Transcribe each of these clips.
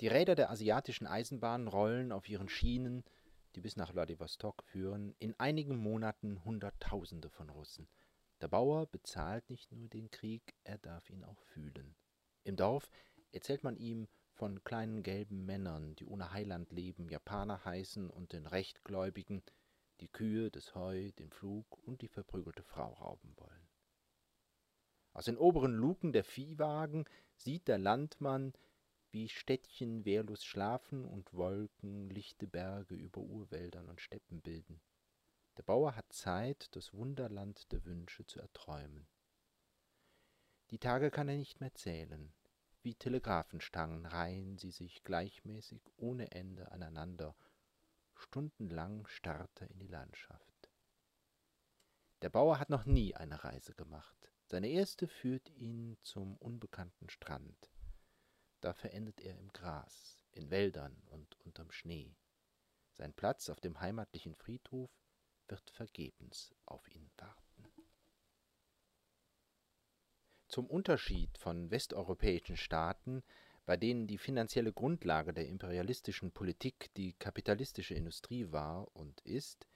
Die Räder der asiatischen Eisenbahn rollen auf ihren Schienen, die bis nach Wladiwostok führen, in einigen Monaten Hunderttausende von Russen. Der Bauer bezahlt nicht nur den Krieg, er darf ihn auch fühlen. Im Dorf erzählt man ihm von kleinen gelben Männern, die ohne Heiland leben, Japaner heißen und den Rechtgläubigen, die Kühe, das Heu, den Pflug und die verprügelte Frau rauben wollen. Aus den oberen Luken der Viehwagen sieht der Landmann, wie Städtchen wehrlos schlafen und Wolken lichte Berge über Urwäldern und Steppen bilden. Der Bauer hat Zeit, das Wunderland der Wünsche zu erträumen. Die Tage kann er nicht mehr zählen. Wie Telegraphenstangen reihen sie sich gleichmäßig ohne Ende aneinander. Stundenlang starrt er in die Landschaft. Der Bauer hat noch nie eine Reise gemacht. Seine erste führt ihn zum unbekannten Strand. Da verendet er im Gras, in Wäldern und unterm Schnee. Sein Platz auf dem heimatlichen Friedhof wird vergebens auf ihn warten. Zum Unterschied von westeuropäischen Staaten, bei denen die finanzielle Grundlage der imperialistischen Politik die kapitalistische Industrie war und ist,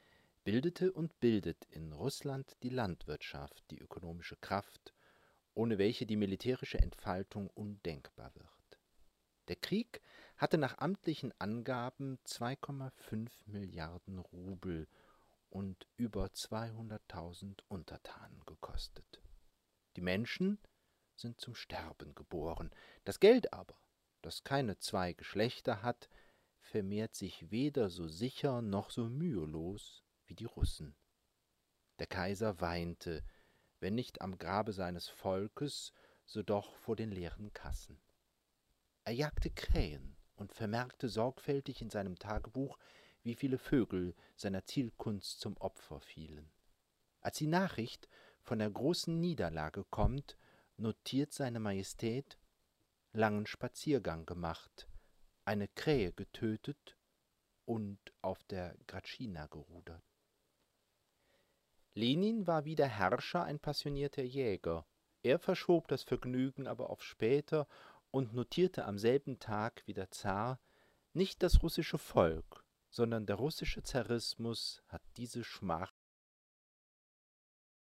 bildete und bildet in Russland die Landwirtschaft die ökonomische Kraft, ohne welche die militärische Entfaltung undenkbar wird. Der Krieg hatte nach amtlichen Angaben 2,5 Milliarden Rubel und über 200.000 Untertanen gekostet. Die Menschen sind zum Sterben geboren. Das Geld aber, das keine zwei Geschlechter hat, vermehrt sich weder so sicher noch so mühelos wie die Russen. Der Kaiser weinte, wenn nicht am Grabe seines Volkes, so doch vor den leeren Kassen. Er jagte Krähen und vermerkte sorgfältig in seinem Tagebuch, wie viele Vögel seiner Zielkunst zum Opfer fielen. Als die Nachricht von der großen Niederlage kommt, notiert seine Majestät langen Spaziergang gemacht, eine Krähe getötet und auf der Gratschina gerudert. Lenin war wie der Herrscher ein passionierter Jäger. Er verschob das Vergnügen aber auf später und notierte am selben Tag wie der Zar, nicht das russische Volk, sondern der russische Zarismus hat diese Schmach